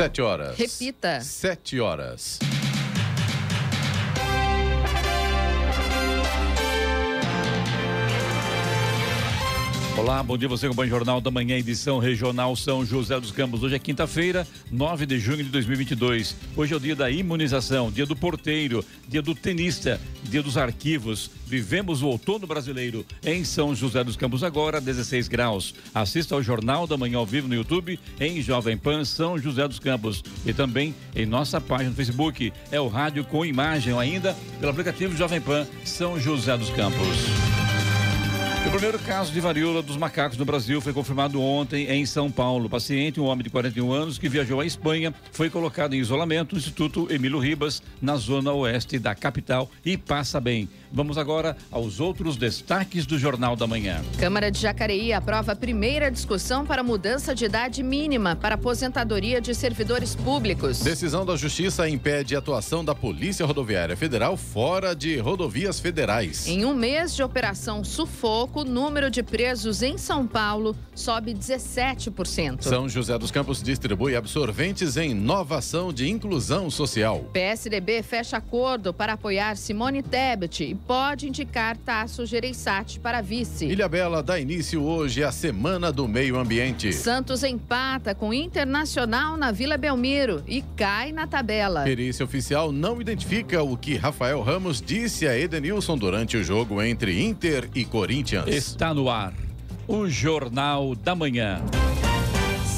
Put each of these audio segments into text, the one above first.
Sete horas. Repita. Sete horas. Olá, bom dia você com o Jornal da Manhã, edição regional São José dos Campos. Hoje é quinta-feira, 9 de junho de 2022. Hoje é o dia da imunização, dia do porteiro, dia do tenista, dia dos arquivos. Vivemos o outono brasileiro em São José dos Campos agora, 16 graus. Assista ao Jornal da Manhã ao vivo no YouTube em Jovem Pan São José dos Campos e também em nossa página no Facebook. É o rádio com imagem ainda pelo aplicativo Jovem Pan São José dos Campos. O primeiro caso de varíola dos macacos no Brasil foi confirmado ontem em São Paulo. O paciente, um homem de 41 anos que viajou à Espanha, foi colocado em isolamento no Instituto Emílio Ribas, na zona oeste da capital e passa bem. Vamos agora aos outros destaques do Jornal da Manhã. Câmara de Jacareí aprova a primeira discussão para mudança de idade mínima para aposentadoria de servidores públicos. Decisão da Justiça impede a atuação da Polícia Rodoviária Federal fora de rodovias federais. Em um mês de operação sufoco, o número de presos em São Paulo sobe 17%. São José dos Campos distribui absorventes em inovação de inclusão social. PSDB fecha acordo para apoiar Simone Tebet e pode indicar Tasso Gereissati para vice. Ilha Bela dá início hoje à Semana do Meio Ambiente. Santos empata com Internacional na Vila Belmiro e cai na tabela. Perícia oficial não identifica o que Rafael Ramos disse a Edenilson durante o jogo entre Inter e Corinthians. Está no ar o Jornal da Manhã.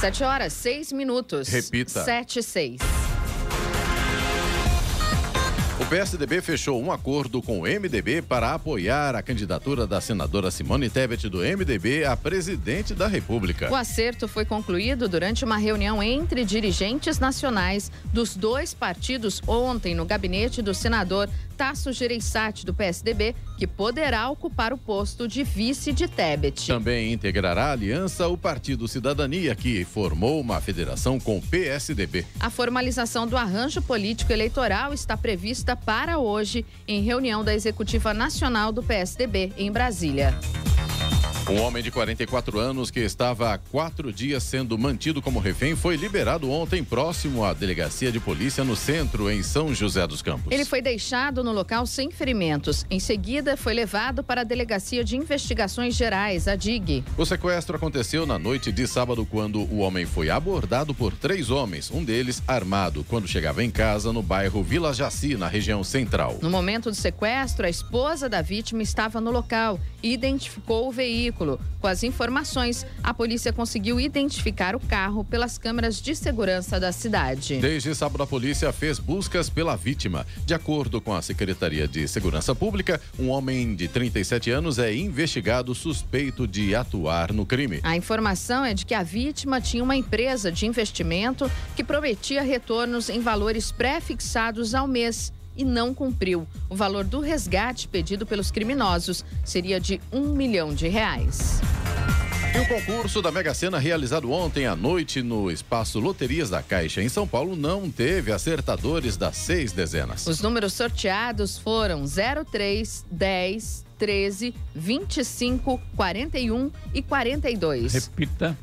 Sete horas, seis minutos. Repita. Sete, seis. O PSDB fechou um acordo com o MDB para apoiar a candidatura da senadora Simone Tebet do MDB a presidente da República. O acerto foi concluído durante uma reunião entre dirigentes nacionais dos dois partidos ontem no gabinete do senador Tasso Gereissati, do PSDB, que poderá ocupar o posto de vice de Tebet. Também integrará a aliança o Partido Cidadania, que formou uma federação com o PSDB. A formalização do arranjo político eleitoral está prevista para hoje, em reunião da Executiva Nacional do PSDB, em Brasília. Um homem de 44 anos que estava há quatro dias sendo mantido como refém foi liberado ontem próximo à delegacia de polícia no centro, em São José dos Campos. Ele foi deixado no local sem ferimentos. Em seguida, foi levado para a Delegacia de Investigações Gerais, a DIG. O sequestro aconteceu na noite de sábado, quando o homem foi abordado por três homens, um deles armado, quando chegava em casa no bairro Vila Jaci, na região central. No momento do sequestro, a esposa da vítima estava no local e identificou o veículo. Com as informações, a polícia conseguiu identificar o carro pelas câmeras de segurança da cidade. Desde sábado, a polícia fez buscas pela vítima. De acordo com a Secretaria de Segurança Pública, um homem de 37 anos é investigado suspeito de atuar no crime. A informação é de que a vítima tinha uma empresa de investimento que prometia retornos em valores pré-fixados ao mês e não cumpriu. O valor do resgate pedido pelos criminosos seria de um milhão de reais. E o concurso da Mega Sena realizado ontem à noite no Espaço Loterias da Caixa em São Paulo não teve acertadores das seis dezenas. Os números sorteados foram 03, 10, 13, 25, 41 e 42. Repita.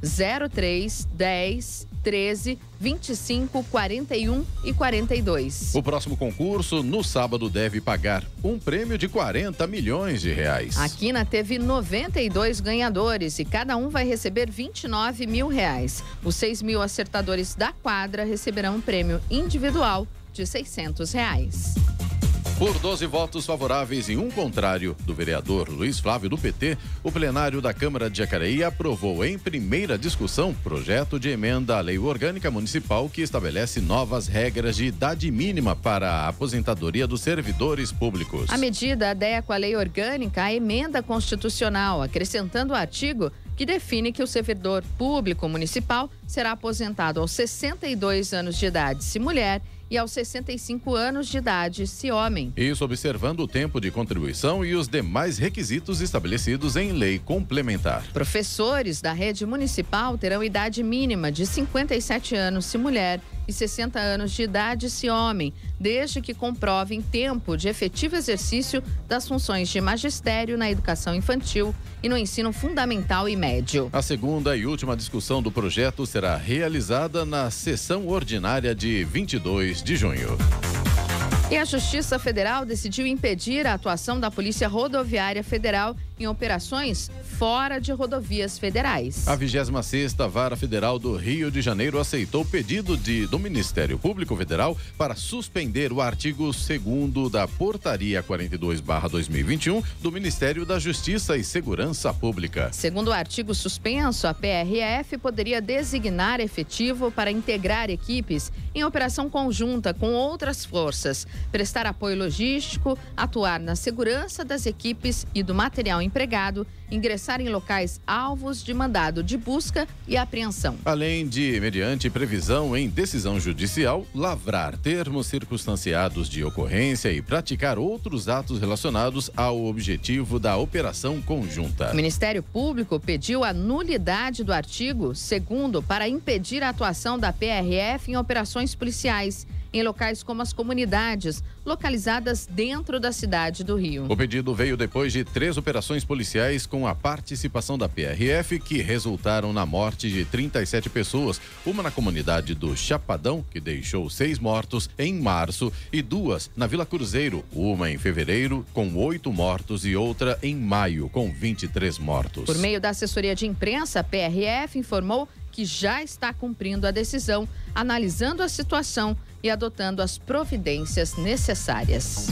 03, 10, 13, 25, 41 e 42. O próximo concurso, no sábado, deve pagar um prêmio de 40 milhões de reais. A Quina teve 92 ganhadores e cada um vai receber 29 mil reais. Os 6 mil acertadores da quadra receberão um prêmio individual de 600 reais. Por 12 votos favoráveis e um contrário do vereador Luiz Flávio do PT, o plenário da Câmara de Jacareí aprovou em primeira discussão projeto de emenda à Lei Orgânica Municipal que estabelece novas regras de idade mínima para a aposentadoria dos servidores públicos. A medida adequa à Lei Orgânica à emenda constitucional, acrescentando o artigo que define que o servidor público municipal será aposentado aos 62 anos de idade se mulher e aos 65 anos de idade, se homem. Isso observando o tempo de contribuição e os demais requisitos estabelecidos em lei complementar. Professores da rede municipal terão idade mínima de 57 anos, se mulher, e 60 anos de idade, se homem, desde que comprovem tempo de efetivo exercício das funções de magistério na educação infantil e no ensino fundamental e médio. A segunda e última discussão do projeto será realizada na sessão ordinária de 22 de junho. E a Justiça Federal decidiu impedir a atuação da Polícia Rodoviária Federal em operações fora de rodovias federais. A 26ª Vara Federal do Rio de Janeiro aceitou o pedido de, do Ministério Público Federal para suspender o artigo 2 da Portaria 42/2021 do Ministério da Justiça e Segurança Pública. Segundo o artigo suspenso, a PRF poderia designar efetivo para integrar equipes em operação conjunta com outras forças, prestar apoio logístico, atuar na segurança das equipes e do material empregado ingressar em locais alvos de mandado de busca e apreensão. Além de, mediante previsão em decisão judicial, lavrar termos circunstanciados de ocorrência e praticar outros atos relacionados ao objetivo da operação conjunta. O Ministério Público pediu a nulidade do artigo segundo para impedir a atuação da PRF em operações policiais em locais como as comunidades, localizadas dentro da cidade do Rio. O pedido veio depois de três operações policiais com a participação da PRF que resultaram na morte de 37 pessoas, uma na comunidade do Chapadão, que deixou seis mortos em março, e duas na Vila Cruzeiro, uma em fevereiro, com oito mortos, e outra em maio, com 23 mortos. Por meio da assessoria de imprensa, a PRF informou que já está cumprindo a decisão, analisando a situação e adotando as providências necessárias.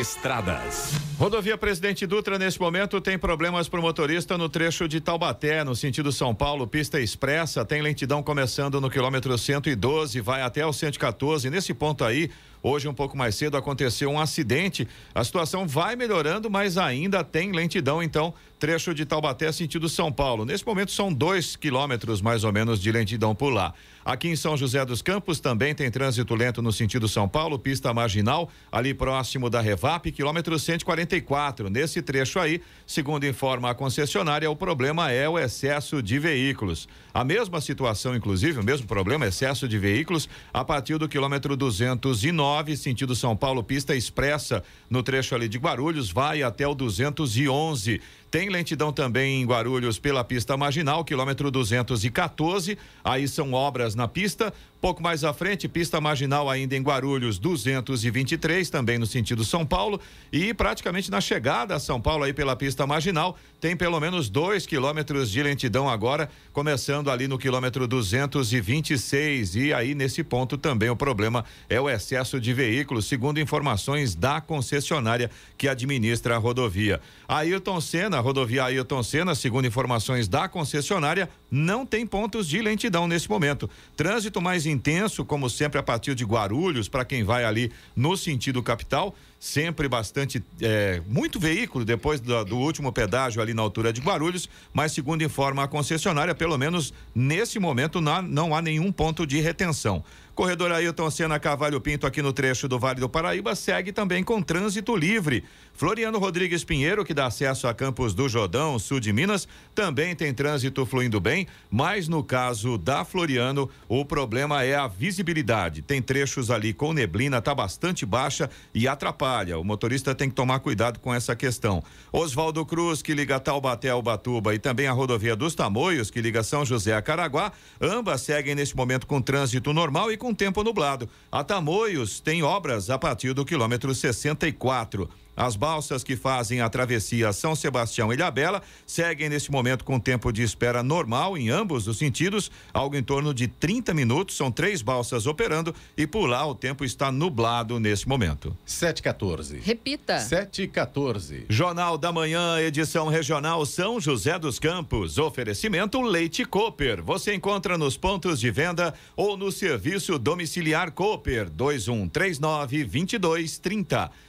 Estradas. Rodovia Presidente Dutra, nesse momento, tem problemas para o motorista no trecho de Taubaté, no sentido São Paulo, pista expressa. Tem lentidão começando no quilômetro 112, vai até o 114. Nesse ponto aí, Hoje, um pouco mais cedo, aconteceu um acidente. A situação vai melhorando, mas ainda tem lentidão, então, trecho de Taubaté sentido São Paulo. Nesse momento são dois quilômetros mais ou menos de lentidão por lá. Aqui em São José dos Campos também tem trânsito lento no sentido São Paulo, pista marginal, ali próximo da Revap, quilômetro 144. Nesse trecho aí, segundo informa a concessionária, o problema é o excesso de veículos. A mesma situação, inclusive, o mesmo problema, excesso de veículos, a partir do quilômetro 209, sentido São Paulo, pista expressa, no trecho ali de Guarulhos, vai até o 211. Tem lentidão também em Guarulhos pela pista marginal, quilômetro 214. Aí são obras na pista. Pouco mais à frente, pista marginal ainda em Guarulhos, 223, também no sentido São Paulo. E praticamente na chegada a São Paulo, aí pela pista marginal, tem pelo menos dois quilômetros de lentidão agora, começando ali no quilômetro 226. E aí, nesse ponto, também o problema é o excesso de veículos, segundo informações da concessionária que administra a rodovia. Ailton Senna, rodovia Ailton Senna, segundo informações da concessionária, não tem pontos de lentidão nesse momento. Trânsito mais intenso, como sempre, a partir de Guarulhos, para quem vai ali no sentido capital sempre bastante, é, muito veículo depois do, do, último pedágio ali na altura de Guarulhos, mas segundo informa a concessionária, pelo menos nesse momento não, não há nenhum ponto de retenção. Corredor Ailton Senna Cavalho Pinto aqui no trecho do Vale do Paraíba segue também com trânsito livre. Floriano Rodrigues Pinheiro, que dá acesso a Campos do Jordão, sul de Minas, também tem trânsito fluindo bem, mas no caso da Floriano, o problema é a visibilidade. Tem trechos ali com neblina, tá bastante baixa e atrapalha. O motorista tem que tomar cuidado com essa questão. Oswaldo Cruz, que liga Taubaté ao Batuba, e também a rodovia dos Tamoios, que liga São José a Caraguá, ambas seguem nesse momento com trânsito normal e com com tempo nublado. A Tamoios tem obras a partir do quilômetro 64. As balsas que fazem a travessia São Sebastião e Ilhabela seguem neste momento com tempo de espera normal em ambos os sentidos, algo em torno de 30 minutos. São três balsas operando e por lá o tempo está nublado nesse momento. 714. Repita. 714. Jornal da Manhã, edição regional São José dos Campos. Oferecimento Leite Cooper. Você encontra nos pontos de venda ou no serviço domiciliar Cooper 2139 2230.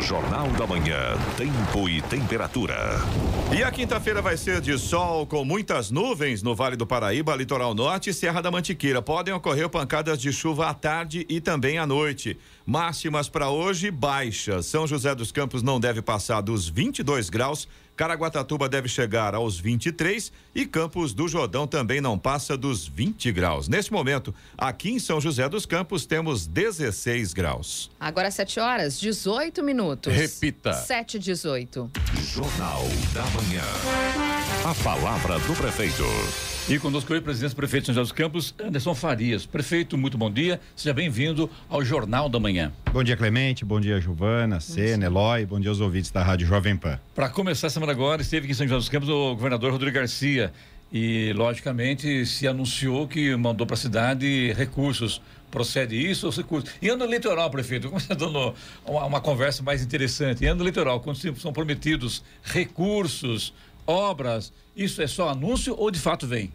Jornal da Manhã, tempo e temperatura. E a quinta-feira vai ser de sol com muitas nuvens no Vale do Paraíba, Litoral Norte e Serra da Mantiqueira. Podem ocorrer pancadas de chuva à tarde e também à noite. Máximas para hoje baixas. São José dos Campos não deve passar dos 22 graus. Caraguatatuba deve chegar aos 23 e Campos do Jordão também não passa dos 20 graus. Neste momento, aqui em São José dos Campos temos 16 graus. Agora 7 horas, 18 minutos. Repita. 7 e 18. Jornal da Manhã. A palavra do prefeito. E conosco hoje, presidente do prefeito de São José dos Campos, Anderson Farias. Prefeito, muito bom dia. Seja bem-vindo ao Jornal da Manhã. Bom dia, Clemente. Bom dia, Giovana, Sena, Eloy. Bom dia aos ouvintes da Rádio Jovem Pan. Para começar a semana agora, esteve aqui em São José dos Campos o governador Rodrigo Garcia. E, logicamente, se anunciou que mandou para a cidade recursos. Procede isso ou recursos? E ano eleitoral, prefeito, como está dando uma, uma conversa mais interessante. E ano eleitoral, quando são prometidos recursos, obras, isso é só anúncio ou de fato vem?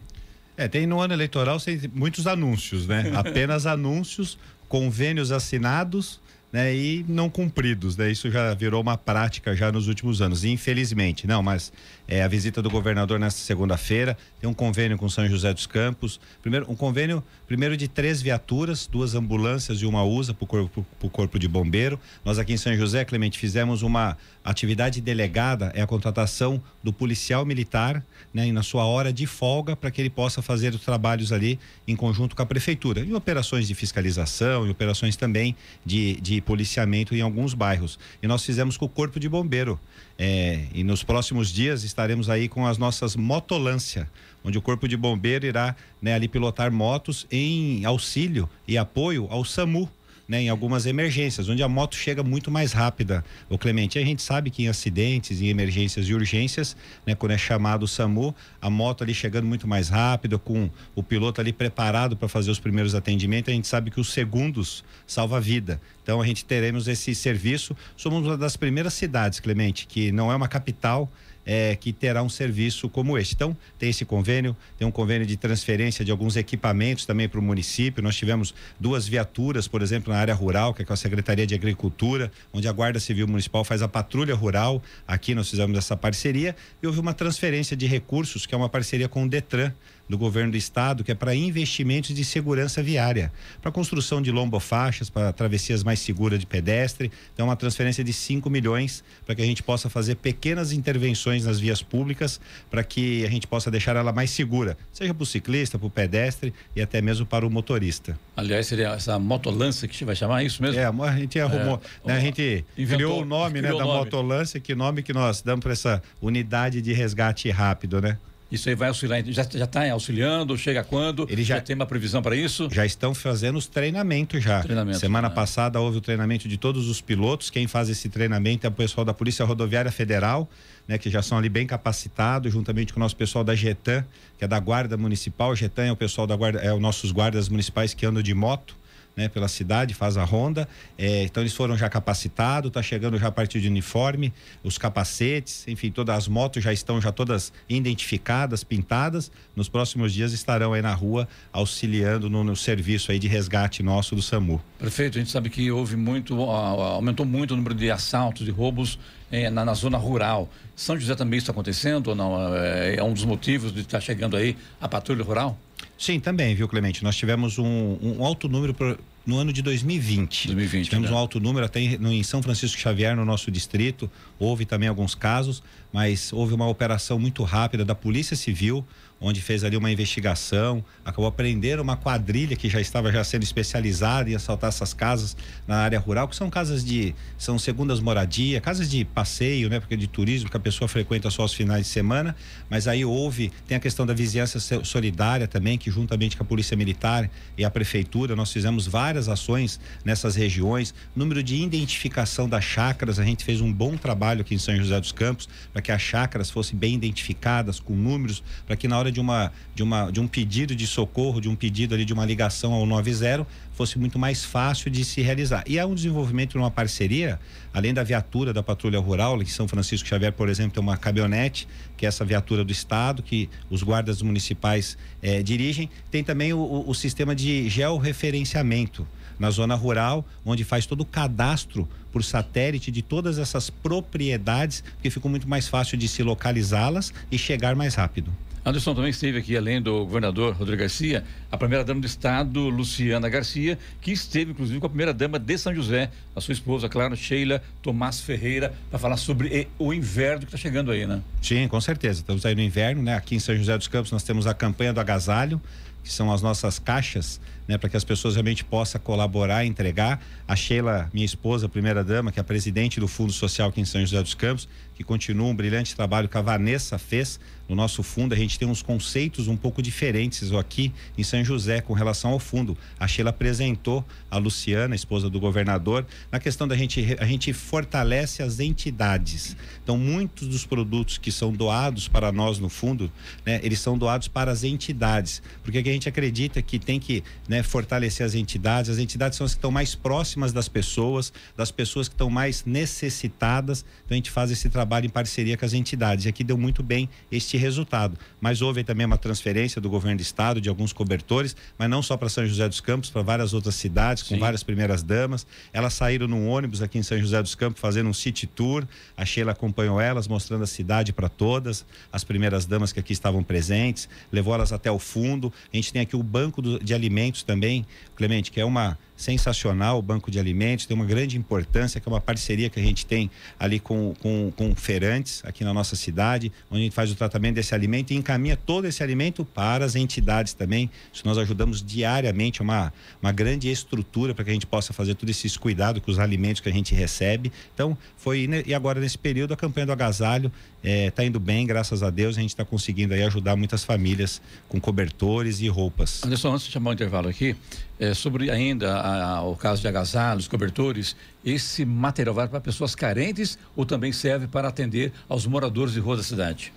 É, tem no ano eleitoral muitos anúncios, né? Apenas anúncios, convênios assinados, né, e não cumpridos, né? Isso já virou uma prática já nos últimos anos, infelizmente. Não, mas é, a visita do governador nesta segunda-feira, tem um convênio com São José dos Campos, primeiro um convênio primeiro de três viaturas, duas ambulâncias e uma USA para o corpo, corpo de bombeiro. Nós aqui em São José, Clemente, fizemos uma atividade delegada, é a contratação do policial militar, né, na sua hora de folga, para que ele possa fazer os trabalhos ali em conjunto com a prefeitura, em operações de fiscalização, e operações também de, de policiamento em alguns bairros. E nós fizemos com o corpo de bombeiro. É, e nos próximos dias estaremos aí com as nossas motolância, onde o Corpo de Bombeiro irá né, ali pilotar motos em auxílio e apoio ao SAMU né, em algumas emergências, onde a moto chega muito mais rápida. O Clemente, a gente sabe que em acidentes, em emergências e urgências, né, quando é chamado o SAMU, a moto ali chegando muito mais rápido, com o piloto ali preparado para fazer os primeiros atendimentos, a gente sabe que os segundos salva a vida. Então a gente teremos esse serviço. Somos uma das primeiras cidades, Clemente, que não é uma capital, é, que terá um serviço como este. Então, tem esse convênio, tem um convênio de transferência de alguns equipamentos também para o município. Nós tivemos duas viaturas, por exemplo, na área rural, que é com a Secretaria de Agricultura, onde a Guarda Civil Municipal faz a patrulha rural. Aqui nós fizemos essa parceria e houve uma transferência de recursos, que é uma parceria com o Detran do governo do estado, que é para investimentos de segurança viária, para construção de lombofaixas, para travessias mais seguras de pedestre. Então, uma transferência de 5 milhões para que a gente possa fazer pequenas intervenções nas vias públicas, para que a gente possa deixar ela mais segura, seja para o ciclista, para o pedestre e até mesmo para o motorista. Aliás, seria essa motolância que vai chamar isso mesmo? É, a gente arrumou, é, né, a gente inventou, criou o nome criou né, da nome. motolância, que nome que nós damos para essa unidade de resgate rápido, né? Isso aí vai auxiliar, já está auxiliando, chega quando? Ele já, já, tem uma previsão para isso? Já estão fazendo os treinamentos já. Treinamento, Semana né? passada houve o treinamento de todos os pilotos. Quem faz esse treinamento é o pessoal da Polícia Rodoviária Federal, né, que já são ali bem capacitados, juntamente com o nosso pessoal da Getan, que é da Guarda Municipal. Getan é o pessoal da Guarda, é os nossos guardas municipais que andam de moto né, pela cidade, faz a ronda. É, então eles foram já capacitados, está chegando já a partir de uniforme, os capacetes, enfim, todas as motos já estão já todas identificadas, pintadas. Nos próximos dias estarão aí na rua auxiliando no, no serviço aí de resgate nosso do SAMU. Prefeito, a gente sabe que houve muito, aumentou muito o número de assaltos, de roubos é, na, na, zona rural. São José também está acontecendo ou não? É, é um dos motivos de estar chegando aí a patrulha rural? Sim, também, viu, Clemente? Nós tivemos um, um alto número pro, no ano de 2020. 2020 tivemos né? um alto número até em, em São Francisco Xavier, no nosso distrito. Houve também alguns casos, mas houve uma operação muito rápida da Polícia Civil onde fez ali uma investigação, acabou prendendo uma quadrilha que já estava já sendo especializada em assaltar essas casas na área rural, que são casas de são segundas moradia, casas de passeio, né, porque de turismo que a pessoa frequenta só aos finais de semana, mas aí houve, tem a questão da vizinhança solidária também, que juntamente com a Polícia Militar e a prefeitura, nós fizemos várias ações nessas regiões, número de identificação das chácaras, a gente fez um bom trabalho aqui em São José dos Campos para que as chácaras fossem bem identificadas com números, para que na hora de uma, de uma de um pedido de socorro, de um pedido ali de uma ligação ao 90 fosse muito mais fácil de se realizar. E há um desenvolvimento numa parceria, além da viatura da Patrulha Rural, em São Francisco Xavier, por exemplo, tem uma caminhonete, que é essa viatura do Estado, que os guardas municipais eh, dirigem. Tem também o, o sistema de georreferenciamento na zona rural, onde faz todo o cadastro por satélite de todas essas propriedades, que ficou muito mais fácil de se localizá-las e chegar mais rápido. Anderson também esteve aqui, além do governador Rodrigo Garcia, a primeira-dama do Estado, Luciana Garcia, que esteve, inclusive, com a primeira-dama de São José, a sua esposa, claro, Sheila Tomás Ferreira, para falar sobre o inverno que está chegando aí, né? Sim, com certeza. Estamos aí no inverno, né? Aqui em São José dos Campos nós temos a campanha do agasalho, que são as nossas caixas, né, para que as pessoas realmente possam colaborar, entregar. A Sheila, minha esposa, primeira dama, que é a presidente do Fundo Social aqui em São José dos Campos, que continua um brilhante trabalho que a Vanessa fez no nosso fundo. A gente tem uns conceitos um pouco diferentes aqui em São José com relação ao fundo. A Sheila apresentou a Luciana, esposa do governador, na questão da gente a gente fortalece as entidades. Então, muitos dos produtos que são doados para nós no fundo, né, eles são doados para as entidades, porque a gente acredita que tem que né, fortalecer as entidades. As entidades são as que estão mais próximas das pessoas, das pessoas que estão mais necessitadas. Então, a gente faz esse trabalho trabalho em parceria com as entidades. E aqui deu muito bem este resultado. Mas houve também uma transferência do governo do estado de alguns cobertores, mas não só para São José dos Campos, para várias outras cidades, com Sim. várias primeiras damas. Elas saíram num ônibus aqui em São José dos Campos fazendo um city tour. A Sheila acompanhou elas, mostrando a cidade para todas, as primeiras damas que aqui estavam presentes, levou elas até o fundo. A gente tem aqui o banco de alimentos também, Clemente, que é uma sensacional o Banco de Alimentos, tem uma grande importância, que é uma parceria que a gente tem ali com, com, com feirantes aqui na nossa cidade, onde a gente faz o tratamento desse alimento e encaminha todo esse alimento para as entidades também. Isso nós ajudamos diariamente, é uma, uma grande estrutura para que a gente possa fazer todos esses cuidados com os alimentos que a gente recebe. Então, foi, e agora nesse período, a campanha do agasalho está é, indo bem, graças a Deus, a gente está conseguindo aí ajudar muitas famílias com cobertores e roupas. Anderson, antes de chamar o intervalo aqui, é, sobre ainda a, a, o caso de agasalhos, cobertores, esse material vai para pessoas carentes ou também serve para atender aos moradores de rua da cidade?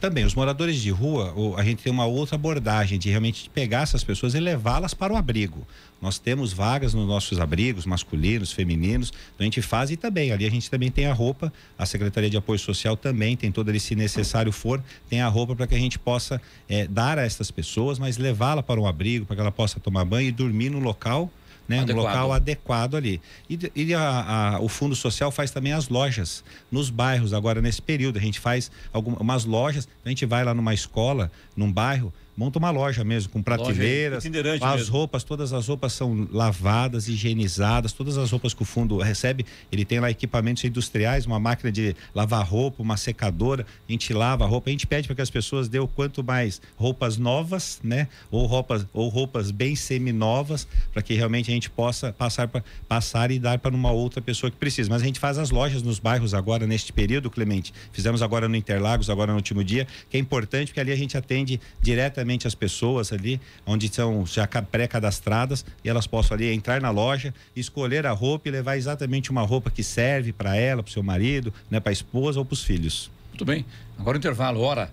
Também, os moradores de rua, a gente tem uma outra abordagem de realmente pegar essas pessoas e levá-las para o abrigo. Nós temos vagas nos nossos abrigos, masculinos, femininos, então a gente faz e também, ali a gente também tem a roupa, a Secretaria de Apoio Social também tem todo ali, se necessário for, tem a roupa para que a gente possa é, dar a essas pessoas, mas levá-la para um abrigo, para que ela possa tomar banho e dormir no local né, no local adequado ali. E, e a, a, o Fundo Social faz também as lojas nos bairros, agora nesse período. A gente faz algumas lojas, a gente vai lá numa escola, num bairro, monta uma loja mesmo, com prateleiras. As mesmo. roupas, todas as roupas são lavadas, higienizadas, todas as roupas que o fundo recebe, ele tem lá equipamentos industriais, uma máquina de lavar roupa, uma secadora, a gente lava a roupa, a gente pede para que as pessoas dêem o quanto mais roupas novas, né? Ou roupas, ou roupas bem seminovas, para que realmente a gente possa passar, pra, passar e dar para uma outra pessoa que precisa. Mas a gente faz as lojas nos bairros agora, neste período, Clemente. Fizemos agora no Interlagos, agora no último dia, que é importante, porque ali a gente atende diretamente as pessoas ali, onde são já pré-cadastradas, e elas possam ali entrar na loja, escolher a roupa e levar exatamente uma roupa que serve para ela, para o seu marido, né, para a esposa ou para os filhos. Muito bem. Agora o intervalo, hora.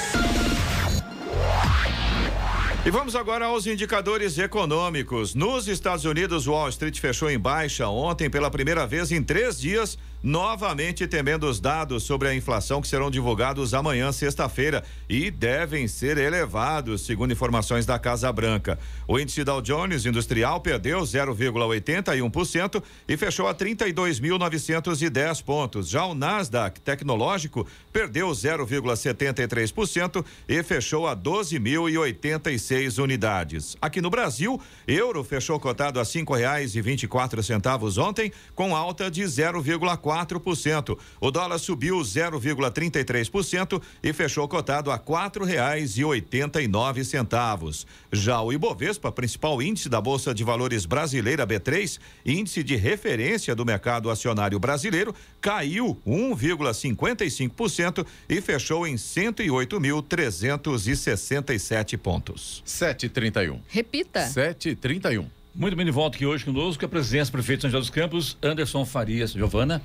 E vamos agora aos indicadores econômicos. Nos Estados Unidos, Wall Street fechou em baixa ontem pela primeira vez em três dias novamente temendo os dados sobre a inflação que serão divulgados amanhã, sexta-feira, e devem ser elevados, segundo informações da Casa Branca. O índice Dow Jones Industrial perdeu 0,81% e fechou a 32.910 pontos. Já o Nasdaq Tecnológico perdeu 0,73% e fechou a 12.086 unidades. Aqui no Brasil, euro fechou cotado a cinco reais e vinte e quatro centavos ontem, com alta de 0,4 0,4%. O dólar subiu 0,33% e fechou cotado a quatro reais e oitenta e nove centavos. Já o Ibovespa, principal índice da Bolsa de Valores brasileira B3, índice de referência do mercado acionário brasileiro, caiu 1,55% e fechou em 108.367 pontos. 7h31. Repita. 7h31. Muito bem de volta aqui hoje conosco a presidência do prefeito de São José dos Campos, Anderson Farias. Giovana.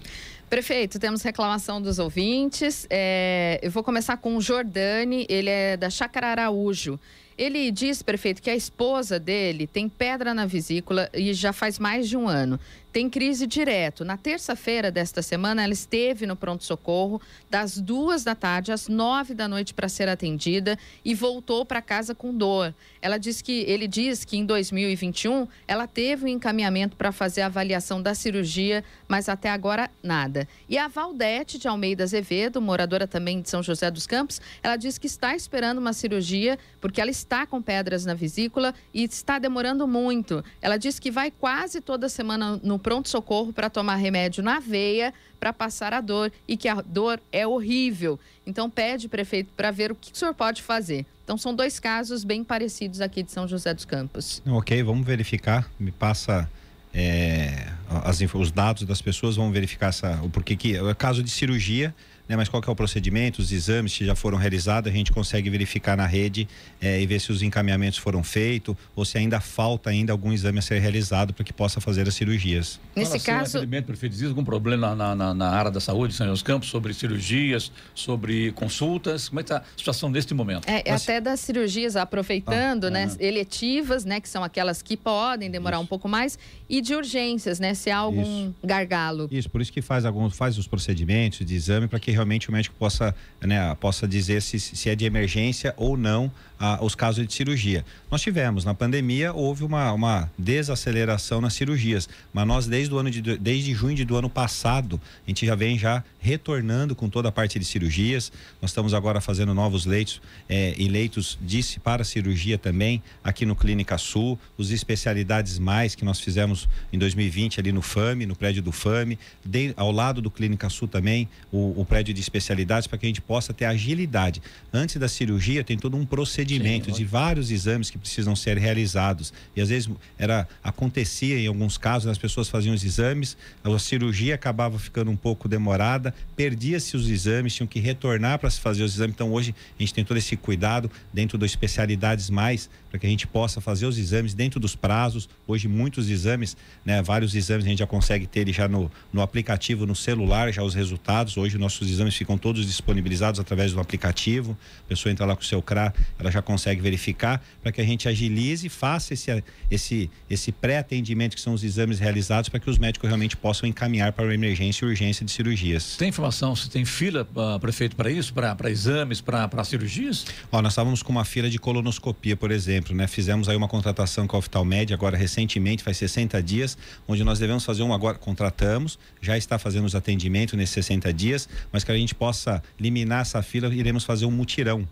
Prefeito, temos reclamação dos ouvintes. É, eu vou começar com o Jordani, ele é da Chácara Araújo. Ele diz, prefeito, que a esposa dele tem pedra na vesícula e já faz mais de um ano. Tem crise direto. Na terça-feira desta semana, ela esteve no pronto-socorro das duas da tarde às nove da noite para ser atendida e voltou para casa com dor. Ela diz que ele diz que em 2021 ela teve um encaminhamento para fazer a avaliação da cirurgia, mas até agora nada. E a Valdete de Almeida Azevedo, moradora também de São José dos Campos, ela diz que está esperando uma cirurgia porque ela está com pedras na vesícula e está demorando muito. Ela diz que vai quase toda semana no pronto-socorro para tomar remédio na veia para passar a dor e que a dor é horrível. Então pede, prefeito, para ver o que o senhor pode fazer. Então são dois casos bem parecidos aqui de São José dos Campos. Ok, vamos verificar. Me passa é, as, os dados das pessoas, vamos verificar essa, o porquê que. É caso de cirurgia né? Mas qual que é o procedimento, os exames que já foram realizados, a gente consegue verificar na rede é, e ver se os encaminhamentos foram feitos ou se ainda falta ainda algum exame a ser realizado para que possa fazer as cirurgias. Nesse caso, atendimento, prefeito, existe algum problema na, na, na, área da saúde, São José dos Campos, sobre cirurgias, sobre consultas? Como é que está a situação neste momento? É, Mas... até das cirurgias, aproveitando, ah, né, ah. eletivas, né, que são aquelas que podem demorar isso. um pouco mais, e de urgências, né, se há algum isso. gargalo. Isso, por isso que faz alguns, faz os procedimentos de exame para que realmente o médico possa, né, possa dizer se, se é de emergência ou não ah, os casos de cirurgia. Nós tivemos, na pandemia, houve uma, uma desaceleração nas cirurgias, mas nós desde o ano de, desde junho do ano passado, a gente já vem já retornando com toda a parte de cirurgias. Nós estamos agora fazendo novos leitos eh, e leitos de, para cirurgia também aqui no Clínica Sul, os especialidades mais que nós fizemos em 2020 ali no FAME, no prédio do FAME, de, ao lado do Clínica Sul também, o, o prédio de especialidades para que a gente possa ter agilidade. Antes da cirurgia tem todo um procedimento Sim, de vários exames que precisam ser realizados e às vezes era acontecia em alguns casos as pessoas faziam os exames, a cirurgia acabava ficando um pouco demorada, perdia-se os exames, tinham que retornar para se fazer os exames. Então hoje a gente tem todo esse cuidado dentro das especialidades mais para que a gente possa fazer os exames dentro dos prazos. Hoje muitos exames, né, vários exames a gente já consegue ter já no, no aplicativo, no celular, já os resultados. Hoje nossos exames ficam todos disponibilizados através do aplicativo. A pessoa entra lá com o seu CRA, ela já consegue verificar para que a gente agilize e faça esse, esse, esse pré-atendimento que são os exames realizados para que os médicos realmente possam encaminhar para a emergência e urgência de cirurgias. Tem informação se tem fila, uh, prefeito, para isso, para exames, para cirurgias? Ó, nós estávamos com uma fila de colonoscopia, por exemplo, né? Fizemos aí uma contratação com a Oftalmed agora recentemente, faz 60 dias, onde nós devemos fazer um agora, contratamos, já está fazendo os atendimentos nesses 60 dias, mas que a gente possa eliminar essa fila, iremos fazer um mutirão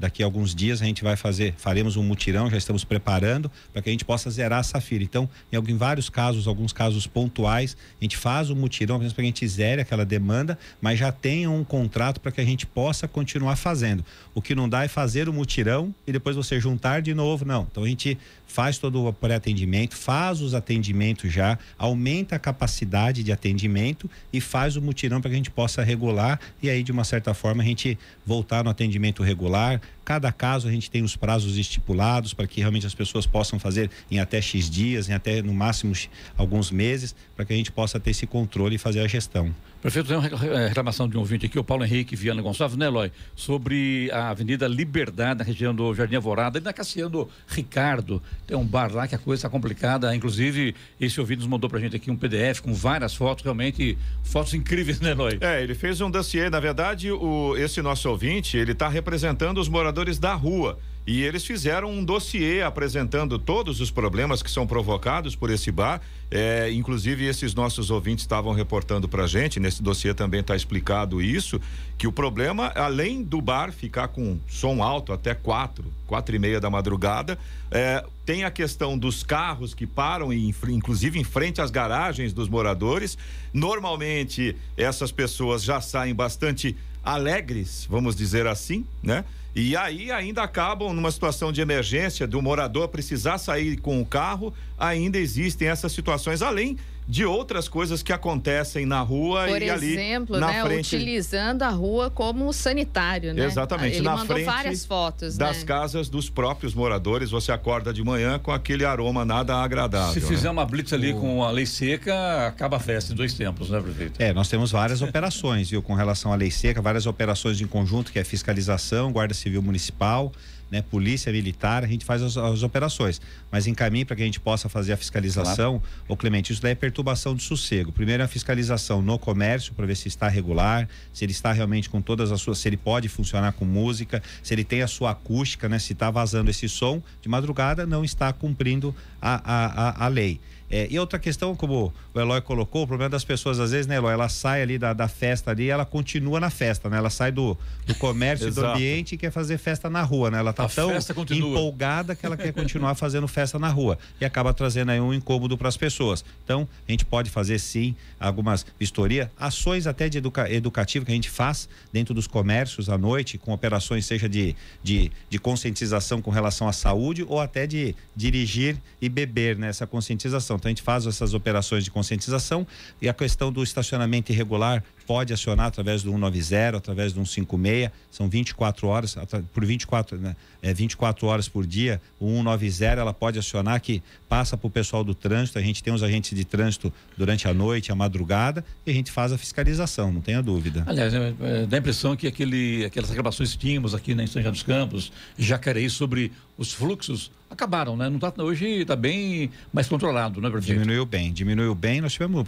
daqui a alguns dias a gente vai fazer, faremos um mutirão, já estamos preparando para que a gente possa zerar essa fila. Então, em, em vários casos, alguns casos pontuais, a gente faz um mutirão para que a gente zere aquela demanda, mas já tenha um contrato para que a gente possa continuar fazendo. O que não dá é fazer o mutirão e depois você juntar de novo, não. Então a gente faz todo o pré-atendimento, faz os atendimentos já, aumenta a capacidade de atendimento e faz o mutirão para que a gente possa regular e aí de uma certa forma a gente voltar no atendimento regular. Cada caso a gente tem os prazos estipulados para que realmente as pessoas possam fazer em até X dias, em até no máximo alguns meses, para que a gente possa ter esse controle e fazer a gestão. Prefeito, tem uma eh, reclamação de um ouvinte aqui, o Paulo Henrique Viana Gonçalves, né, Eloy? Sobre a Avenida Liberdade, na região do Jardim Alvorada, e na Cassiano Ricardo. Tem um bar lá que a coisa está complicada. Inclusive, esse ouvinte nos mandou pra gente aqui um PDF com várias fotos, realmente fotos incríveis, né, Eloy? É, ele fez um dossiê. Na verdade, o, esse nosso ouvinte, ele está representando os moradores da rua E eles fizeram um dossiê apresentando todos os problemas que são provocados por esse bar. É, inclusive, esses nossos ouvintes estavam reportando pra gente, nesse dossiê também está explicado isso, que o problema, além do bar ficar com som alto até quatro, quatro e meia da madrugada, é, tem a questão dos carros que param, inclusive em frente às garagens dos moradores. Normalmente, essas pessoas já saem bastante alegres, vamos dizer assim, né? E aí ainda acabam numa situação de emergência do morador precisar sair com o carro, ainda existem essas situações, além de outras coisas que acontecem na rua Por e ali exemplo, na né, frente utilizando a rua como sanitário, né? Exatamente, Ele na mandou frente várias fotos, das né? casas dos próprios moradores, você acorda de manhã com aquele aroma nada agradável. Se fizer né? uma blitz ali com a lei seca, acaba a festa em dois tempos, né, prefeito? É, nós temos várias operações, viu, com relação à lei seca, várias operações em conjunto, que é fiscalização, Guarda Civil Municipal, né, Polícia Militar, a gente faz as, as operações. Mas encaminhe para que a gente possa fazer a fiscalização. Ô Clemente, isso daí é perturbação de sossego. Primeiro é a fiscalização no comércio, para ver se está regular, se ele está realmente com todas as suas, se ele pode funcionar com música, se ele tem a sua acústica, né, se está vazando esse som de madrugada, não está cumprindo a, a, a, a lei. É, e outra questão, como o Eloy colocou, o problema das pessoas, às vezes, né, Eloy, ela sai ali da, da festa ali, ela continua na festa, né? Ela sai do, do comércio e do ambiente e quer fazer festa na rua, né? Ela tá A tão empolgada que ela quer continuar fazendo festa na rua e acaba trazendo aí um incômodo para as pessoas. Então, a gente pode fazer sim algumas vistorias, ações até de educa educativo que a gente faz dentro dos comércios à noite, com operações seja de, de, de conscientização com relação à saúde ou até de dirigir e beber nessa conscientização. Então, a gente faz essas operações de conscientização e a questão do estacionamento irregular pode acionar através do 190, através do 156, são 24 horas, por 24, né? É 24 horas por dia, o 190 ela pode acionar que passa para o pessoal do trânsito, a gente tem os agentes de trânsito durante a noite, a madrugada, e a gente faz a fiscalização, não tenha dúvida. Aliás, é, é, dá a impressão que aquele, aquelas reclamações que tínhamos aqui na São José dos Campos, Jacareí, sobre os fluxos, acabaram, né? Não tá, hoje está bem mais controlado, né, prefeito? Diminuiu bem, diminuiu bem. Nós tivemos,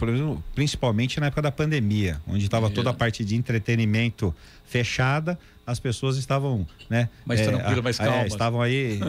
principalmente na época da pandemia, onde estava toda a parte de entretenimento fechada, as pessoas estavam, né? Mais é, tranquila, mais é, calmas. estavam aí,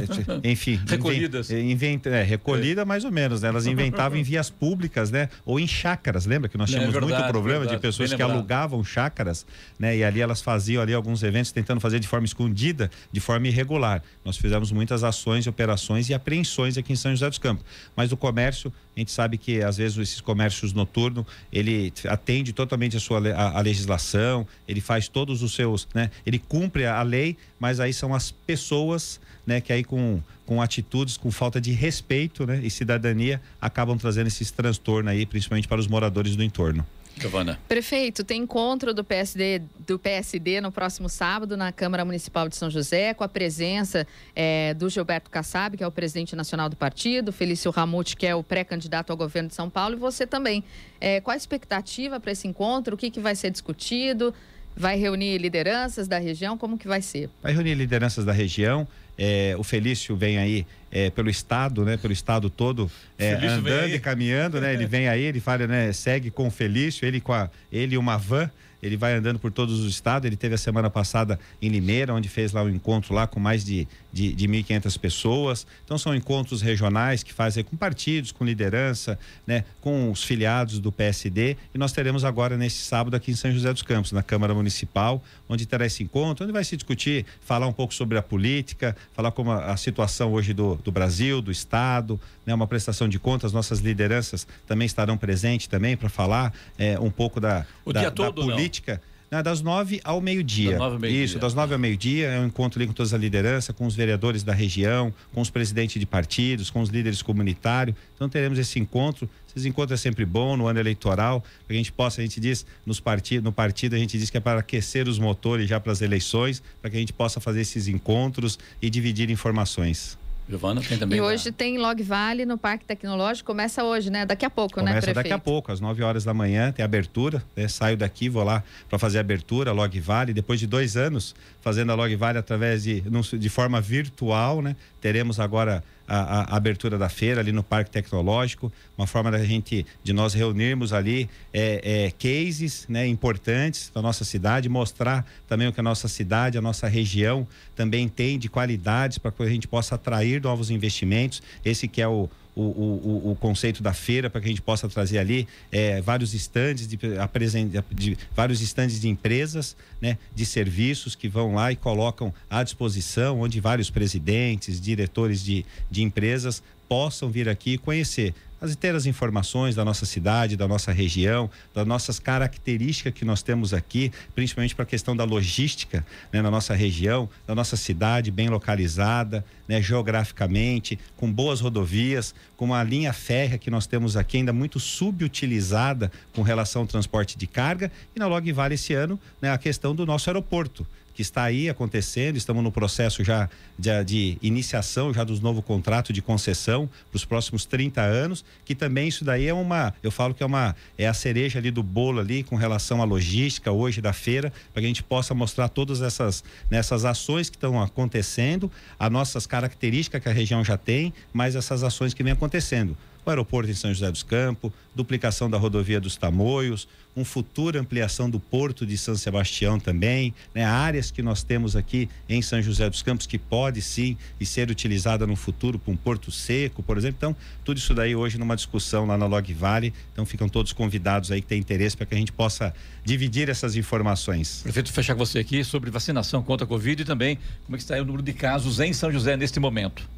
é, enfim. Recolhidas. é, invent- é, recolhida mais ou menos, né? Elas inventavam em vias públicas, né? Ou em chácaras, lembra que nós É, tínhamos muito verdade, problema verdade, de pessoas que alugavam chácaras, né? E ali elas faziam ali alguns eventos tentando fazer de forma escondida, de forma irregular. Nós fizemos muitas ações, operações e apreensões aqui em São José dos Campos. Mas o comércio, a gente sabe que às vezes esses comércios noturnos, ele atende totalmente a sua a, a legislação, ele faz todos os seus, né? Ele cumpre a, lei, mas aí são as pessoas, né, que aí com com atitudes, com falta de respeito, né, e cidadania, acabam trazendo esses transtornos aí, principalmente para os moradores do entorno. Giovana. Prefeito, tem encontro do PSD, do PSD no próximo sábado na Câmara Municipal de São José, com a presença eh, do Gilberto Kassab, que é o presidente nacional do partido, Felício Ramute, que é o pré-candidato ao governo de São Paulo, e você também. Eh, qual a expectativa para esse encontro? O que, que vai ser discutido? Vai reunir lideranças da região? Como que vai ser? Vai reunir lideranças da região. é, o Felício vem aí é, pelo estado, né? Pelo estado todo, é, andando e caminhando, né? Ele vem aí, ele fala, né? Segue com o Felício, ele com a, ele e uma van. Ele vai andando por todos os estados. Ele teve a semana passada em Limeira, onde fez lá um encontro lá com mais de, de, de 1.500 pessoas. Então são encontros regionais que fazem com partidos, com liderança, né? Com os filiados do PSD. E nós teremos agora nesse sábado aqui em São José dos Campos, na Câmara Municipal, onde terá esse encontro, onde vai se discutir, falar um pouco sobre a política, falar como a, a situação hoje do, do Brasil, do Estado, né? Uma prestação de contas. Nossas lideranças também estarão presentes também para falar é, um pouco da, O da, dia da todo ou não? Política. Não, das nove ao meio-dia. Meio-dia. Isso, das nove ao meio-dia é um encontro ali com toda a liderança, com os vereadores da região, com os presidentes de partidos, com os líderes comunitários. Então teremos esse encontro. Esses encontros é sempre bom no ano eleitoral, para que a gente possa, a gente diz, nos partidos, no partido a gente diz que é para aquecer os motores já para as eleições, para que a gente possa fazer esses encontros e dividir informações. Giovana tem também. E hoje tem Log Vale no Parque Tecnológico. Começa hoje, né? Daqui a pouco, né, Começa prefeito? daqui a pouco, às 9 horas da manhã, tem abertura. né? Saio daqui, vou lá para fazer a abertura, Log Vale. Depois de dois anos fazendo a Log Vale através de, de forma virtual, né? Teremos agora a, a, abertura da feira ali no Parque Tecnológico, uma forma da gente, de nós reunirmos ali é, é, cases né, importantes da nossa cidade, mostrar também o que a nossa cidade, a nossa região também tem de qualidades para que a gente possa atrair novos investimentos. Esse que é o, o, o, o, conceito da feira para que a gente possa trazer ali é, vários estandes de, de, vários estandes de empresas, né, de serviços que vão lá e colocam à disposição, onde vários presidentes, diretores de, de empresas possam vir aqui conhecer as ter as informações da nossa cidade, da nossa região, das nossas características que nós temos aqui, principalmente para a questão da logística né, na nossa região, da nossa cidade bem localizada, né, geograficamente, com boas rodovias, com uma linha férrea que nós temos aqui ainda muito subutilizada com relação ao transporte de carga. E na Log Vale esse ano né, a questão do nosso aeroporto que está aí acontecendo, estamos no processo já de, de iniciação já dos novo contrato de concessão para os próximos 30 anos, que também isso daí é uma, eu falo que é uma é a cereja ali do bolo ali com relação à logística hoje da feira, para que a gente possa mostrar todas essas nessas ações que estão acontecendo, as nossas características que a região já tem, mas essas ações que vem acontecendo o aeroporto em São José dos Campos, duplicação da rodovia dos Tamoios, uma futura ampliação do porto de São Sebastião também, né? áreas que nós temos aqui em São José dos Campos que pode sim e ser utilizada no futuro para um porto seco, por exemplo. Então, tudo isso daí hoje numa discussão lá na Log Vale. Então, ficam todos convidados aí que têm interesse para que a gente possa dividir essas informações. Prefeito, fechar com você aqui sobre vacinação contra a Covid e também como é que está o número de casos em São José neste momento.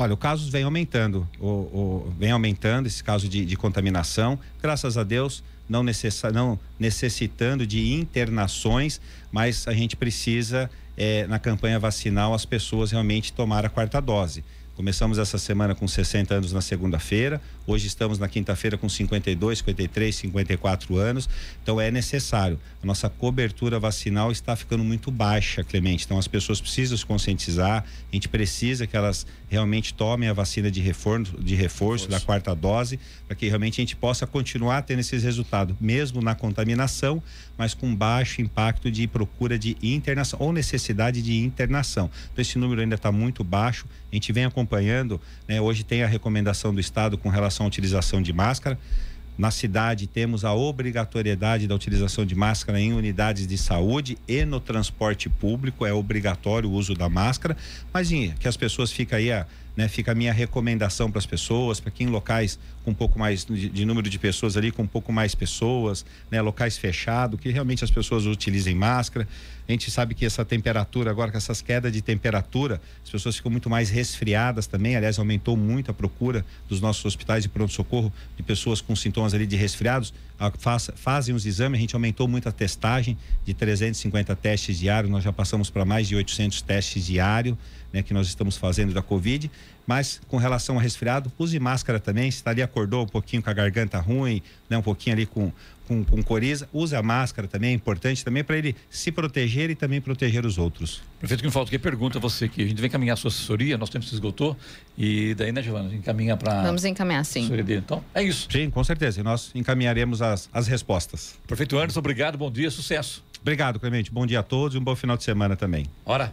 Olha, o caso vem aumentando, o, o, vem aumentando esse caso de, de contaminação. Graças a Deus, não, necess, não necessitando de internações, mas a gente precisa, é, na campanha vacinal, as pessoas realmente tomar a quarta dose. Começamos essa semana com 60 anos na segunda-feira, hoje estamos na quinta-feira com 52, 53, 54 anos. Então é necessário. A nossa cobertura vacinal está ficando muito baixa, Clemente. Então as pessoas precisam se conscientizar, a gente precisa que elas realmente tomem a vacina de reforço, de reforço da quarta dose, para que realmente a gente possa continuar tendo esses resultados, mesmo na contaminação, mas com baixo impacto de procura de internação ou necessidade de internação. Então esse número ainda está muito baixo. A gente vem acompanhando, né? hoje tem a recomendação do Estado com relação à utilização de máscara. Na cidade temos a obrigatoriedade da utilização de máscara em unidades de saúde e no transporte público, é obrigatório o uso da máscara, mas que as pessoas ficam aí a né? Fica a minha recomendação para as pessoas, para que em locais com um pouco mais de, de, número de pessoas ali, com um pouco mais pessoas, né? Locais fechados, que realmente as pessoas utilizem máscara. A gente sabe que essa temperatura agora, com essas quedas de temperatura, as pessoas ficam muito mais resfriadas também. Aliás, aumentou muito a procura dos nossos hospitais de pronto-socorro de pessoas com sintomas ali de resfriados. Faz, fazem os exames, a gente aumentou muito a testagem de 350 testes diários, nós já passamos para mais de 800 testes diários né, que nós estamos fazendo da Covid. Mas com relação ao resfriado, use máscara também. Se está ali acordou um pouquinho com a garganta ruim, né, um pouquinho ali com, com, com coriza, use a máscara também, é importante também para ele se proteger e também proteger os outros. Prefeito, que me falta que pergunta você aqui. A gente vem encaminhar a sua assessoria, nosso tempo se esgotou. E daí, né, Giovana? Encaminha para. Vamos encaminhar, sim. Então, é isso. Sim, com certeza. E nós encaminharemos as, as respostas. Prefeito Anderson, obrigado, bom dia, sucesso. Obrigado, Clemente. Bom dia a todos e um bom final de semana também. Ora.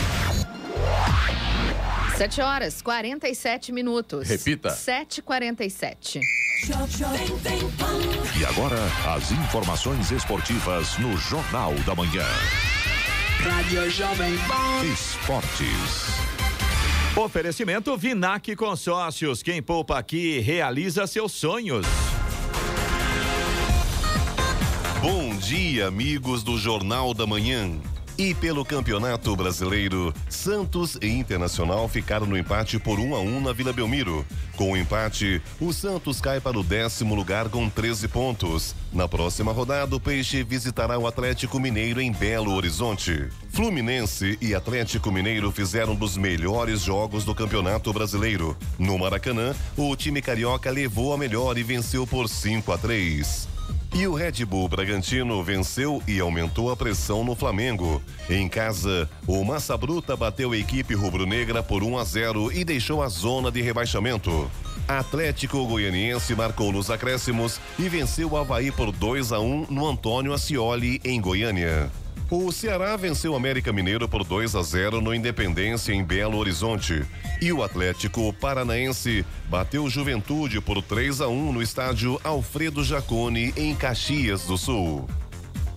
7 horas 47 minutos. Repita. 7h47. E agora, as informações esportivas no Jornal da Manhã. Rádio Jovem Pan. Esportes. Oferecimento Vinac Consórcios. Quem poupa aqui realiza seus sonhos. Bom dia, amigos do Jornal da Manhã. E pelo Campeonato Brasileiro, Santos e Internacional ficaram no empate por 1 a 1 na Vila Belmiro. Com o empate, o Santos cai para o décimo lugar com 13 pontos. Na próxima rodada, o Peixe visitará o Atlético Mineiro em Belo Horizonte. Fluminense e Atlético Mineiro fizeram dos melhores jogos do Campeonato Brasileiro. No Maracanã, o time carioca levou a melhor e venceu por 5 a 3. E o Red Bull Bragantino venceu e aumentou a pressão no Flamengo. Em casa, o Massa Bruta bateu a equipe rubro-negra por 1 a 0 e deixou a zona de rebaixamento. Atlético Goianiense marcou nos acréscimos e venceu o Havaí por 2 a 1 no Antônio Ascioli, em Goiânia. O Ceará venceu o América Mineiro por 2 a 0 no Independência em Belo Horizonte. E o Atlético Paranaense bateu Juventude por 3 a 1 no estádio Alfredo Jacone em Caxias do Sul.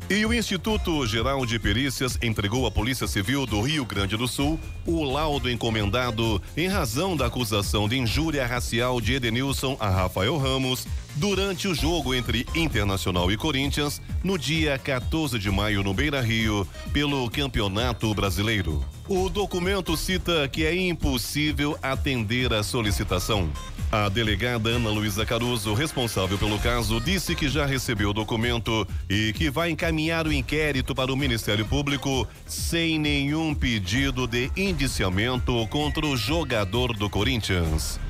E o Instituto Geral de Perícias entregou à Polícia Civil do Rio Grande do Sul o laudo encomendado em razão da acusação de injúria racial de Edenilson a Rafael Ramos durante o jogo entre Internacional e Corinthians no dia 14 de maio no Beira Rio pelo Campeonato Brasileiro. O documento cita que é impossível atender a solicitação. A delegada Ana Luísa Caruso, responsável pelo caso, disse que já recebeu o documento e que vai encaminhar o inquérito para o Ministério Público sem nenhum pedido de indiciamento contra o jogador do Corinthians.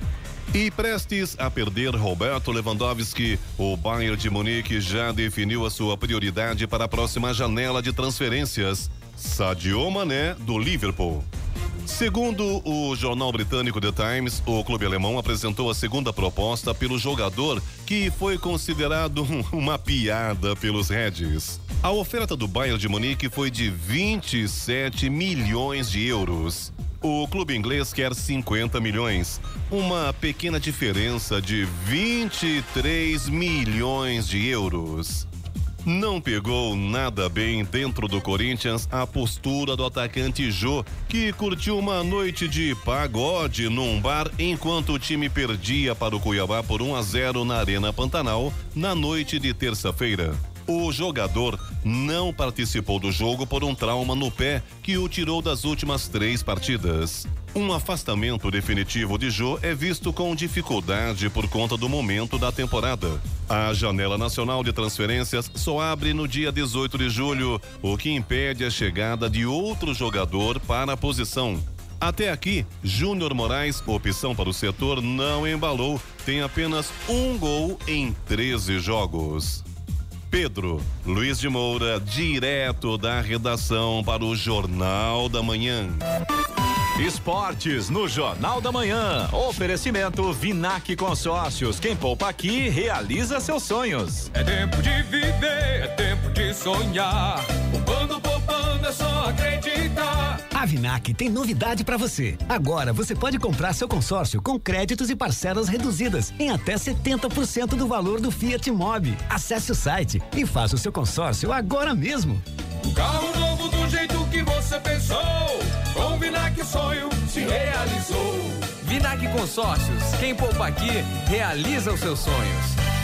E prestes a perder Roberto Lewandowski, o Bayern de Munique já definiu a sua prioridade para a próxima janela de transferências. Sadio Mané, do Liverpool. Segundo o jornal britânico The Times, o clube alemão apresentou a segunda proposta pelo jogador, que foi considerado uma piada pelos Reds. A oferta do Bayern de Munique foi de 27 milhões de euros. O clube inglês quer 50 milhões, uma pequena diferença de 23 milhões de euros. Não pegou nada bem dentro do Corinthians a postura do atacante Jô, que curtiu uma noite de pagode num bar enquanto o time perdia para o Cuiabá por 1 a 0 na Arena Pantanal na noite de terça-feira. O jogador não participou do jogo por um trauma no pé que o tirou das últimas três partidas. Um afastamento definitivo de Jô é visto com dificuldade por conta do momento da temporada. A janela nacional de transferências só abre no dia 18 de julho, o que impede a chegada de outro jogador para a posição. Até aqui, Júnior Moraes, opção para o setor, não embalou. Tem apenas um gol em 13 jogos. Pedro Luiz de Moura, direto da redação para o Jornal da Manhã. Esportes no Jornal da Manhã. Oferecimento Vinac Consórcios. Quem poupa aqui realiza seus sonhos. É tempo de viver, é tempo de sonhar. Poupando, poupando, é só acreditar. A Vinac tem novidade para você. Agora você pode comprar seu consórcio com créditos e parcelas reduzidas em até 70% do valor do Fiat Mobi. Acesse o site e faça o seu consórcio agora mesmo. Carro novo do jeito que você pensou. Com Vinac o sonho se realizou. Vinac Consórcios. Quem poupa aqui realiza os seus sonhos.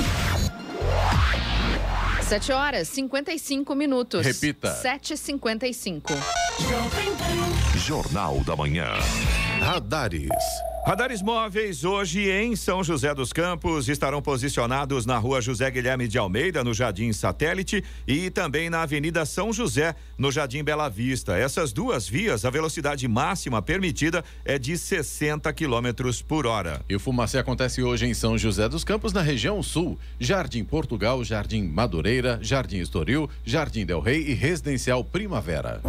7 horas 55 minutos. Repita. 7h55. Jornal da Manhã. Radares. Radares móveis hoje em São José dos Campos estarão posicionados na rua José Guilherme de Almeida, no Jardim Satélite, e também na Avenida São José, no Jardim Bela Vista. Essas duas vias, a velocidade máxima permitida é de 60 quilômetros por hora. E o Fumacê acontece hoje em São José dos Campos, na região sul. Jardim Portugal, Jardim Madureira, Jardim Estoril, Jardim Del Rei e Residencial Primavera.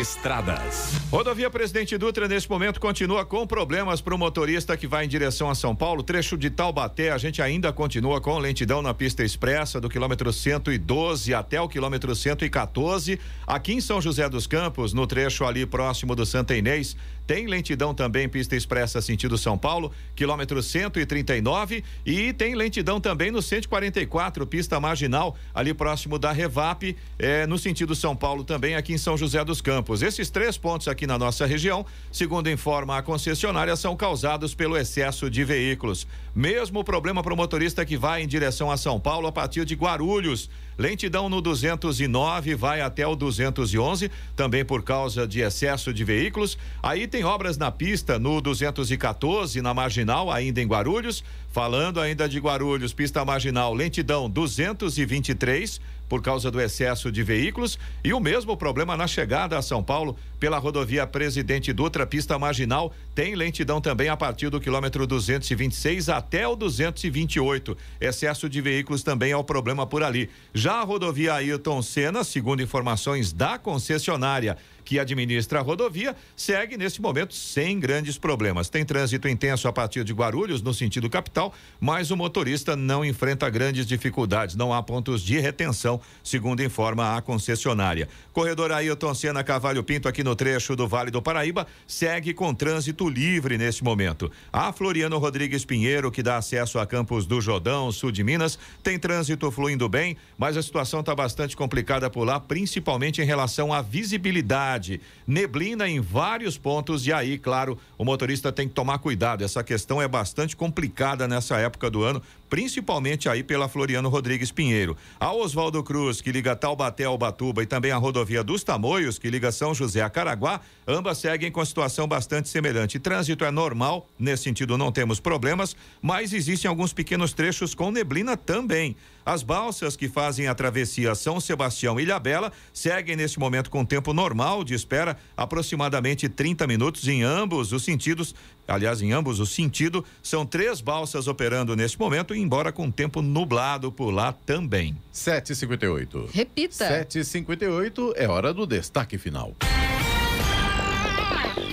Estradas. Rodovia Presidente Dutra, nesse momento, continua com problemas para o motorista que vai em direção a São Paulo. Trecho de Taubaté, a gente ainda continua com lentidão na pista expressa do quilômetro 112 até o quilômetro 114. Aqui em São José dos Campos, no trecho ali próximo do Santa Inês, tem lentidão também, pista expressa sentido São Paulo, quilômetro 139. E tem lentidão também no 144, pista marginal, ali próximo da Revap, eh, no sentido São Paulo também, aqui em São José dos Campos. Esses três pontos aqui na nossa região, segundo informa a concessionária, são causados pelo excesso de veículos. Mesmo problema para o motorista que vai em direção a São Paulo a partir de Guarulhos. Lentidão no 209 vai até o 211, também por causa de excesso de veículos. Aí tem obras na pista no 214, na marginal, ainda em Guarulhos. Falando ainda de Guarulhos, pista marginal, lentidão 223 por causa do excesso de veículos e o mesmo problema na chegada a São Paulo pela rodovia Presidente Dutra, pista marginal, tem lentidão também a partir do quilômetro 226 até o 228. Excesso de veículos também é o problema por ali. Já a rodovia Ailton Senna, segundo informações da concessionária, que administra a rodovia, segue nesse momento sem grandes problemas. Tem trânsito intenso a partir de Guarulhos, no sentido capital, mas o motorista não enfrenta grandes dificuldades, não há pontos de retenção, segundo informa a concessionária. Corredor Ailton Senna Cavalho Pinto, aqui no trecho do Vale do Paraíba, segue com trânsito livre nesse momento. A Floriano Rodrigues Pinheiro, que dá acesso a Campos do Jordão, sul de Minas, tem trânsito fluindo bem, mas a situação está bastante complicada por lá, principalmente em relação à visibilidade neblina em vários pontos e aí, claro, o motorista tem que tomar cuidado. Essa questão é bastante complicada nessa época do ano, principalmente aí pela Floriano Rodrigues Pinheiro. A Oswaldo Cruz, que liga Taubaté ao Batuba e também a rodovia dos Tamoios, que liga São José a Caraguá, ambas seguem com situação bastante semelhante. Trânsito é normal, nesse sentido não temos problemas, mas existem alguns pequenos trechos com neblina também. As balsas que fazem a travessia São Sebastião e Ilhabela seguem nesse momento com tempo normal de espera, aproximadamente 30 minutos em ambos os sentidos. Aliás, em ambos os sentidos, são três balsas operando neste momento, embora com tempo nublado por lá também. 7h58. Repita. 7h58 é hora do destaque final.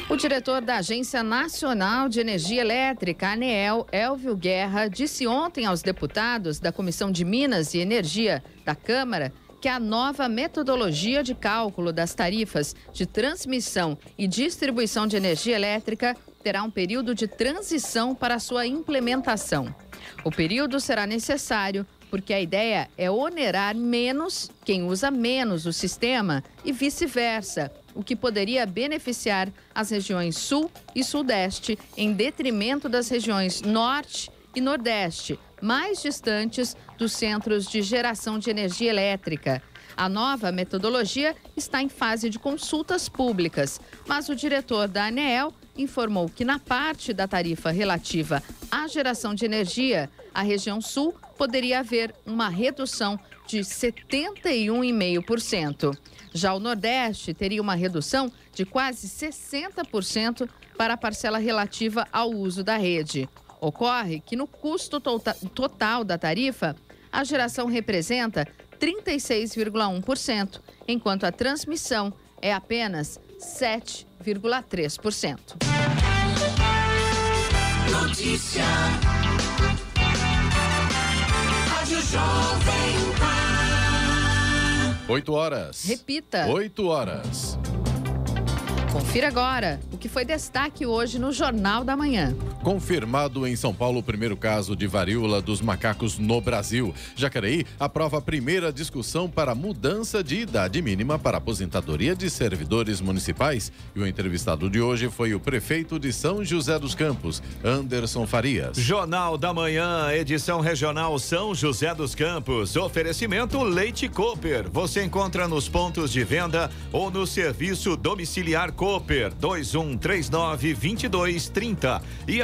O diretor da Agência Nacional de Energia Elétrica, ANEEL, Elvio Guerra, disse ontem aos deputados da Comissão de Minas e Energia da Câmara que a nova metodologia de cálculo das tarifas de transmissão e distribuição de energia elétrica terá um período de transição para sua implementação. O período será necessário porque a ideia é onerar menos quem usa menos o sistema e vice-versa, o que poderia beneficiar as regiões Sul e Sudeste em detrimento das regiões Norte e Nordeste, mais distantes dos centros de geração de energia elétrica. A nova metodologia está em fase de consultas públicas, mas o diretor da ANEEL informou que na parte da tarifa relativa à geração de energia, a região sul poderia haver uma redução de 71,5%. Já o Nordeste teria uma redução de quase 60% para a parcela relativa ao uso da rede. Ocorre que no custo tota-, total da tarifa, a geração representa 36,1%, enquanto a transmissão é apenas 7,3%. Notícia. Rádio Jovem Pan. 8 horas. Repita. 8 horas. Confira agora o que foi destaque hoje no Jornal da Manhã. Confirmado em São Paulo o primeiro caso de varíola dos macacos no Brasil. Jacareí aprova a primeira discussão para mudança de idade mínima para aposentadoria de servidores municipais. E o entrevistado de hoje foi o prefeito de São José dos Campos, Anderson Farias. Jornal da Manhã, edição regional São José dos Campos. Oferecimento Leite Cooper. Você encontra nos pontos de venda ou no serviço domiciliar Cooper 2139 2230 e